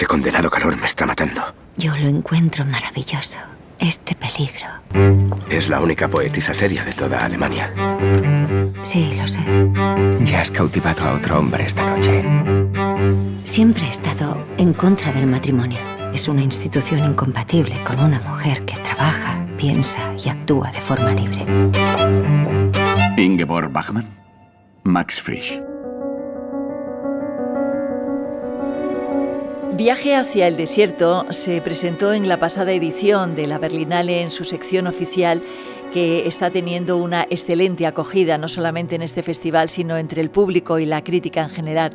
Este condenado calor me está matando. Yo lo encuentro maravilloso, este peligro. Es la única poetisa seria de toda Alemania. Sí, lo sé. Ya has cautivado a otro hombre esta noche. Siempre he estado en contra del matrimonio. Es una institución incompatible con una mujer que trabaja, piensa y actúa de forma libre. Ingeborg Bachmann, Max Frisch. Viaje hacia el desierto se presentó en la pasada edición de la Berlinale en su sección oficial que está teniendo una excelente acogida, no solamente en este festival, sino entre el público y la crítica en general.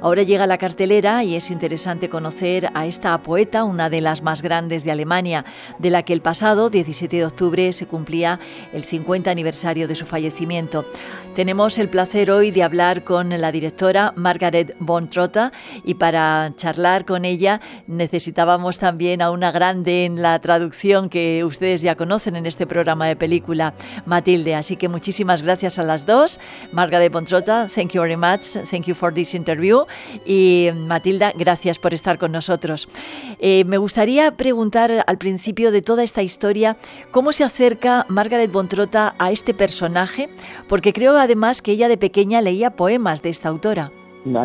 Ahora llega la cartelera y es interesante conocer a esta poeta, una de las más grandes de Alemania, de la que el pasado 17 de octubre se cumplía el 50 aniversario de su fallecimiento. Tenemos el placer hoy de hablar con la directora Margaret von Trotta y para charlar con ella necesitábamos también a una grande en la traducción que ustedes ya conocen en este programa de película, Matilde. Así que muchísimas gracias a las dos. Margaret von Trotta, thank you very much. Thank you for this interview. Y Matilda, gracias por estar con nosotros. Eh, me gustaría preguntar al principio de toda esta historia cómo se acerca Margaret von Trotta a este personaje, porque creo además que ella de pequeña leía poemas de esta autora.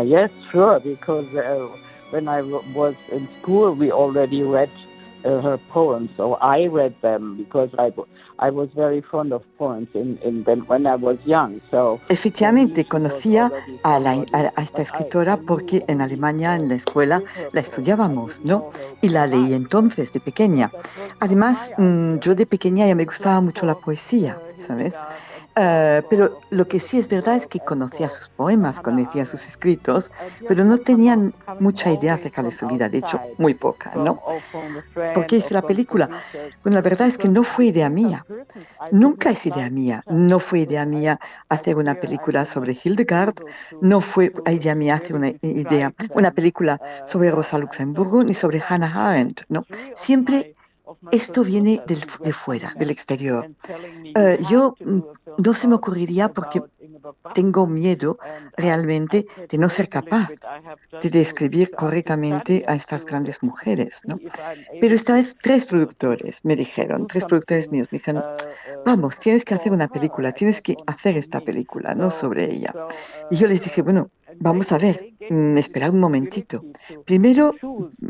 yes, sure, because uh, when I was in school we already read uh, her poems, so I read them because I Efectivamente, conocía a, esta escritora porque en Alemania, en la escuela, la estudiábamos, ¿no? Y la leí entonces, de pequeña. Además, mm, yo de pequeña ya me gustaba mucho la poesía, ¿sabes? Eh, pero lo que sí es verdad es que conocía sus poemas, conocía sus escritos, pero no tenían mucha idea acerca de su vida, de hecho, muy poca, ¿no? ¿Por qué hice la película? Bueno, la verdad es que no fue idea mía, nunca es idea mía, no fue idea mía hacer una película sobre Hildegard, no fue idea mía hacer una idea, una película sobre Rosa Luxemburgo ni sobre Hannah Arendt, ¿no? Siempre esto viene de fuera, del exterior. Eh, yo mm, no se me ocurriría porque tengo miedo realmente de no ser capaz de describir correctamente a estas grandes mujeres. ¿no? Pero esta vez tres productores me dijeron, tres productores míos me dijeron, vamos, tienes que hacer una película, tienes que hacer esta película, ¿no? Sobre ella. Y yo les dije, bueno, Vamos a ver, mm, esperad un momentito. Primero,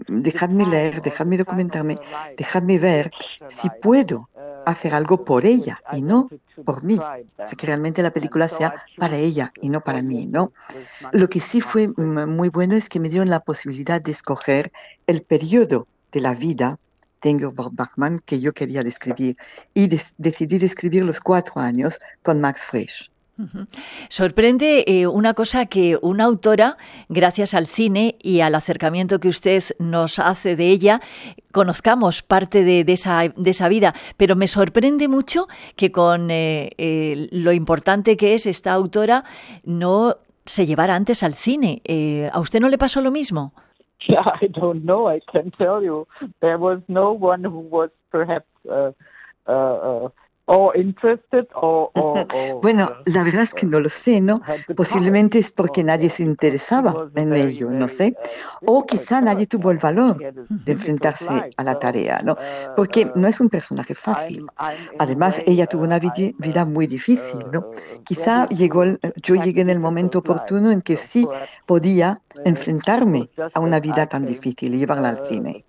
dejadme leer, dejadme documentarme, dejadme ver si puedo hacer algo por ella y no por mí. O sea, que realmente la película sea para ella y no para mí, ¿no? Lo que sí fue muy bueno es que me dieron la posibilidad de escoger el periodo de la vida de Ingeborg Bachmann que yo quería describir y decidí describir los cuatro años con Max Frisch. Sorprende eh, una cosa que una autora, gracias al cine y al acercamiento que usted nos hace de ella, conozcamos parte de, esa, de esa, vida, pero me sorprende mucho que con eh, eh, lo importante que es esta autora no se llevara antes al cine. ¿A usted no le pasó lo mismo? I don't know. I there was no one who was perhaps uh, uh, uh, bueno, la verdad es que no lo sé, ¿no? Posiblemente es porque nadie se interesaba en ello, no sé. O quizá nadie tuvo el valor de enfrentarse a la tarea, ¿no? Porque no es un personaje fácil. Además, ella tuvo una vida muy difícil, ¿no? Quizá llegó, yo llegué en el momento oportuno en que sí podía enfrentarme a una vida tan difícil y llevarla al cine.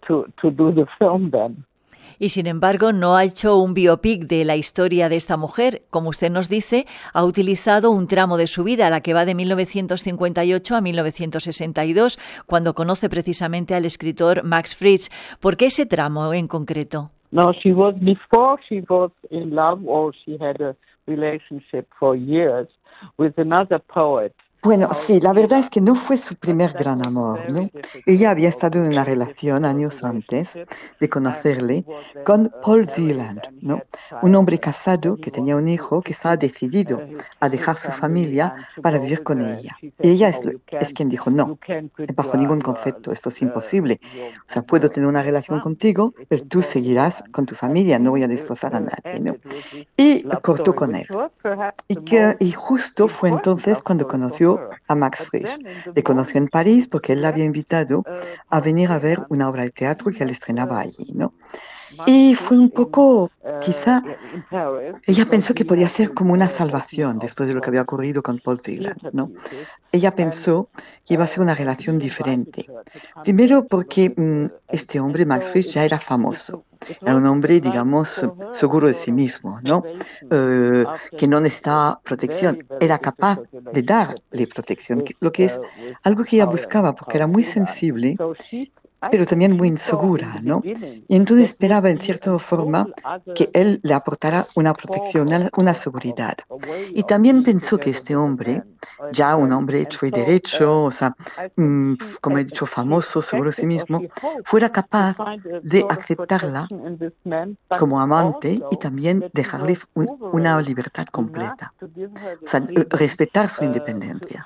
Y sin embargo, no ha hecho un biopic de la historia de esta mujer. Como usted nos dice, ha utilizado un tramo de su vida, la que va de 1958 a 1962, cuando conoce precisamente al escritor Max Frisch. ¿Por qué ese tramo en concreto? No, she was before she was in love or she had a relationship for years with another poet. Bueno, sí, la verdad es que no fue su primer gran amor, ¿no? Ella había estado en una relación años antes de conocerle con Paul Zealand, ¿no? Un hombre casado que tenía un hijo que estaba decidido a dejar su familia para vivir con ella. ella es, es quien dijo, no, bajo ningún concepto, esto es imposible. O sea, puedo tener una relación contigo, pero tú seguirás con tu familia, no voy a destrozar a nadie, ¿no? Y cortó con él. Y, que, y justo fue entonces cuando conoció conoció a Max Frisch. Le conoció en París porque él la había invitado a venir a ver una obra de teatro que él estrenaba allí, ¿no? Y fue un poco, quizá, ella pensó que podía ser como una salvación después de lo que había ocurrido con Paul Celan, ¿no? Ella pensó que iba a ser una relación diferente. Primero porque mm, este hombre, Max Frisch, ya era famoso. Era un hombre, digamos, seguro de sí mismo, ¿no? Eh, que no necesitaba protección. Era capaz de darle protección, lo que es algo que ella buscaba porque era muy sensible pero también muy insegura, ¿no? Y entonces esperaba en cierta forma que él le aportara una protección, una seguridad. Y también pensó que este hombre, ya un hombre hecho y derecho, o sea, mm, como he dicho, famoso, de sí mismo, fuera capaz de aceptarla como amante y también dejarle una libertad completa, o sea, respetar su independencia.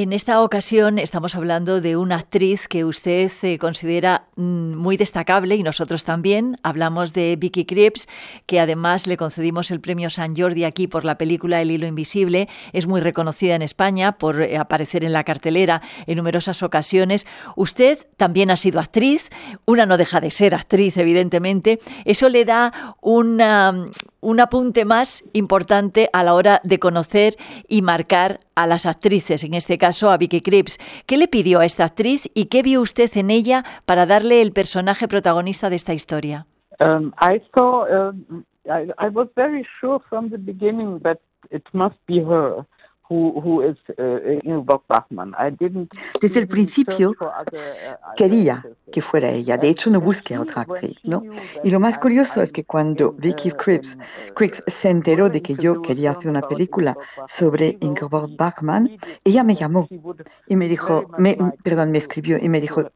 En esta ocasión estamos hablando de una actriz que usted eh, considera mm, muy destacable y nosotros también. Hablamos de Vicky Krieps, que además le concedimos el premio San Jordi aquí por la película El hilo invisible. Es muy reconocida en España por eh, aparecer en la cartelera en numerosas ocasiones. Usted también ha sido actriz, una no deja de ser actriz, evidentemente. Eso le da una, un apunte más importante a la hora de conocer y marcar a las actrices, en este caso a Vicky Krieps. ¿Qué le pidió a esta actriz y qué vio usted en ella para darle el personaje protagonista de esta historia? Um, I saw, um, I, I was very sure from the beginning that it must be her. Uh, Desde el principio quería que fuera ella. De hecho, no busqué a otra actriz, ¿no? Y lo más curioso es que cuando Vicky Cripps, se enteró de que yo quería hacer una película sobre Ingeborg Bachmann, ella me llamó y me dijo, me, perdón, me escribió y me dijo,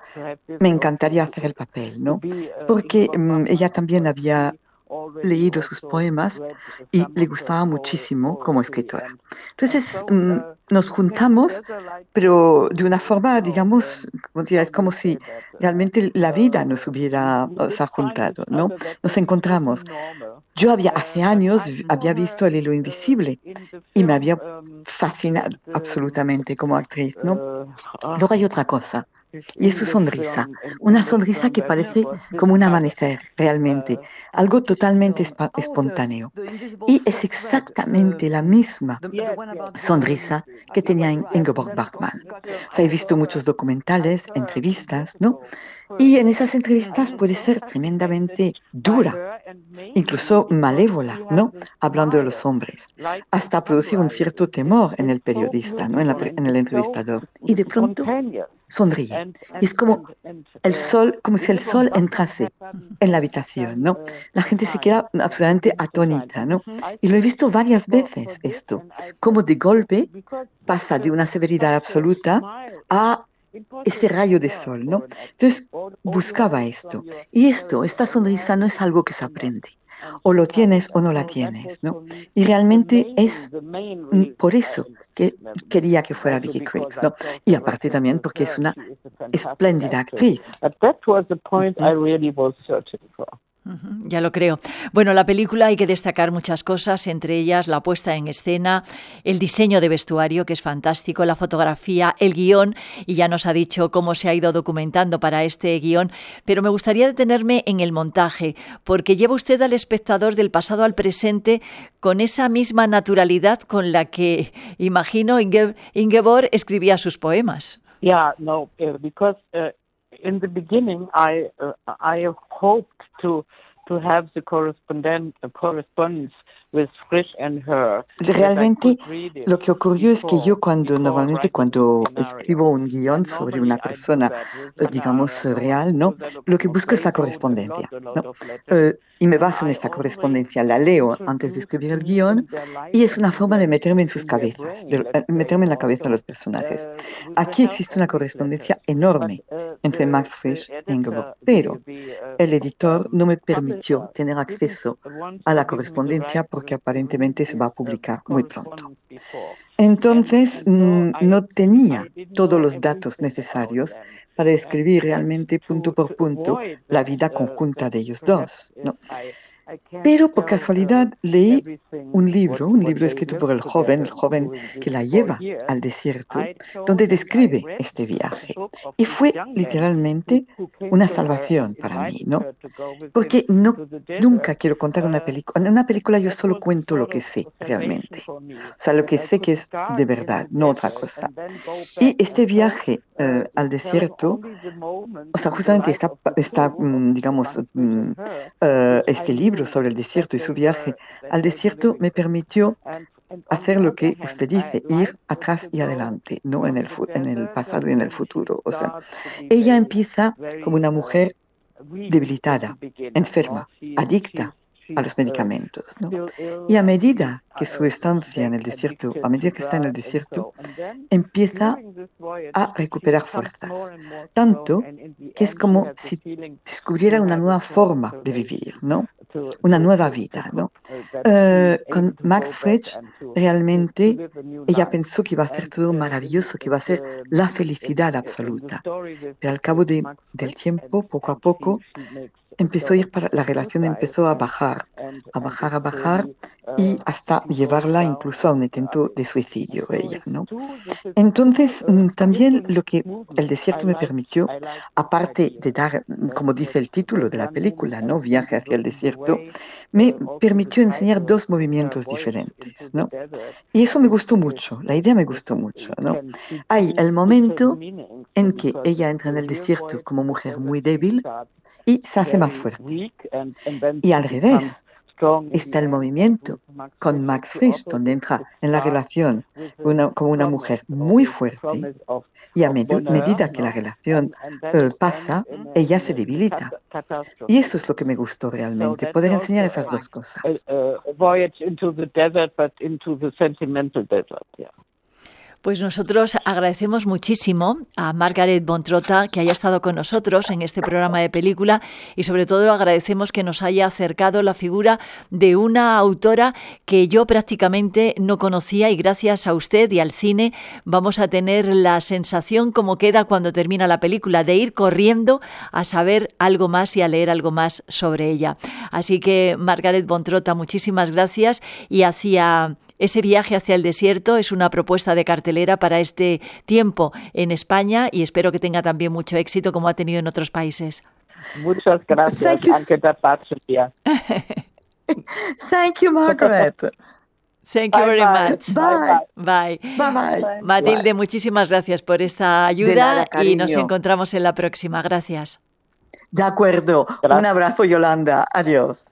me encantaría hacer el papel, ¿no? Porque mm, ella también había leído sus poemas y le gustaba muchísimo como escritora. Entonces mm, nos juntamos, pero de una forma, digamos, es como si realmente la vida nos hubiera juntado, ¿no? Nos encontramos. Yo había hace años había visto El hilo invisible y me había fascinado absolutamente como actriz, ¿no? Luego hay otra cosa. Y es su sonrisa, una sonrisa que parece como un amanecer, realmente, algo totalmente espontáneo. Y es exactamente la misma sonrisa que tenía Ingeborg Bachmann. O sea, he visto muchos documentales, entrevistas, ¿no? Y en esas entrevistas puede ser tremendamente dura, incluso malévola, ¿no? Hablando de los hombres, hasta producir un cierto temor en el periodista, ¿no? En, en el entrevistador. Y de pronto sonríe. Y es como el sol, como si el sol entrase en la habitación, ¿no? La gente se queda absolutamente atónita, ¿no? Y lo he visto varias veces esto, como de golpe pasa de una severidad absoluta a ese rayo de sol, ¿no? Entonces buscaba esto. Y esto, esta sonrisa no es algo que se aprende. O lo tienes o no la tienes, ¿no? Y realmente es por eso que quería que fuera Vicky Creeks, ¿no? Y aparte también porque es una espléndida actriz. Ya lo creo. Bueno, la película hay que destacar muchas cosas, entre ellas la puesta en escena, el diseño de vestuario, que es fantástico, la fotografía, el guion, y ya nos ha dicho cómo se ha ido documentando para este guion, pero me gustaría detenerme en el montaje, porque lleva usted al espectador del pasado al presente con esa misma naturalidad con la que, imagino, Ingeborg escribía sus poemas. Yeah, no, eh, because uh, in the beginning I uh, I hoped to to have the correspondent correspondence Realmente lo que ocurrió es que yo cuando normalmente cuando escribo un guion sobre una persona, digamos, real, ¿no? Lo que busco es la correspondencia, ¿no? Eh, y me baso en esta correspondencia, la leo antes de escribir el guion y es una forma de meterme en sus cabezas, de eh, meterme en la cabeza de los personajes. Aquí existe una correspondencia enorme entre Max Frisch y Ingeborg, pero el editor no me permitió tener acceso a la correspondencia que aparentemente se va a publicar muy pronto. Entonces, mm, no tenía todos los datos necesarios para escribir realmente punto por punto la vida conjunta de ellos dos. Pero por casualidad leí un libro, un libro escrito por el joven, el joven que la lleva al desierto, donde describe este viaje. Y fue literalmente una salvación para mí, ¿no? Porque no, nunca quiero contar una película. En una película yo solo cuento lo que sé realmente. O sea, lo que sé que es de verdad, no otra cosa. Y este viaje eh, al desierto, o sea, justamente está, está mm, digamos, mm, eh, este libro sobre el desierto y su viaje al desierto me permitió hacer lo que usted dice, ir atrás y adelante, no en el, en el pasado y en el futuro. O sea, ella empieza como una mujer debilitada, enferma, adicta a los medicamentos. ¿no? Y a medida que su estancia en el desierto, a medida que está en el desierto, empieza a recuperar fuerzas, tanto que es como si descubriera una nueva forma de vivir, ¿no? Una nueva vida. ¿no? Eh, con Max Frisch, realmente ella pensó que iba a ser todo maravilloso, que iba a ser la felicidad absoluta. Pero al cabo de, del tiempo, poco a poco, empezó a ir para, la relación empezó a bajar, a bajar, a bajar y hasta llevarla incluso a un intento de suicidio ella, ¿no? Entonces, mm, también lo que el desierto me permitió, aparte de dar, como dice el título de la película, ¿no? Viaje hacia el desierto, me permitió enseñar dos movimientos diferentes, ¿no? Y eso me gustó mucho, la idea me gustó mucho, ¿no? Hay el momento en que ella entra en el desierto como mujer muy débil, y se hace más fuerte. Y al revés, está el movimiento con Max Frisch, donde entra en la relación como una mujer muy fuerte y a medida que la relación eh, pasa, ella se debilita. Y eso es lo que me gustó realmente, poder enseñar esas dos cosas. Pues nosotros agradecemos muchísimo a Margaret Bontrota que haya estado con nosotros en este programa de película y sobre todo agradecemos que nos haya acercado la figura de una autora que yo prácticamente no conocía y gracias a usted y al cine vamos a tener la sensación como queda cuando termina la película de ir corriendo a saber algo más y a leer algo más sobre ella. Así que Margaret Bontrota, muchísimas gracias y hacia ese viaje hacia el desierto es una propuesta de cartelera para este tiempo en España y espero que tenga también mucho éxito como ha tenido en otros países. Muchas gracias. Thank you, Margaret. Thank you very much. Bye. Bye. Bye. Matilde, muchísimas gracias por esta ayuda y nos encontramos en la próxima. Gracias. De acuerdo. Un abrazo, Yolanda. Adiós.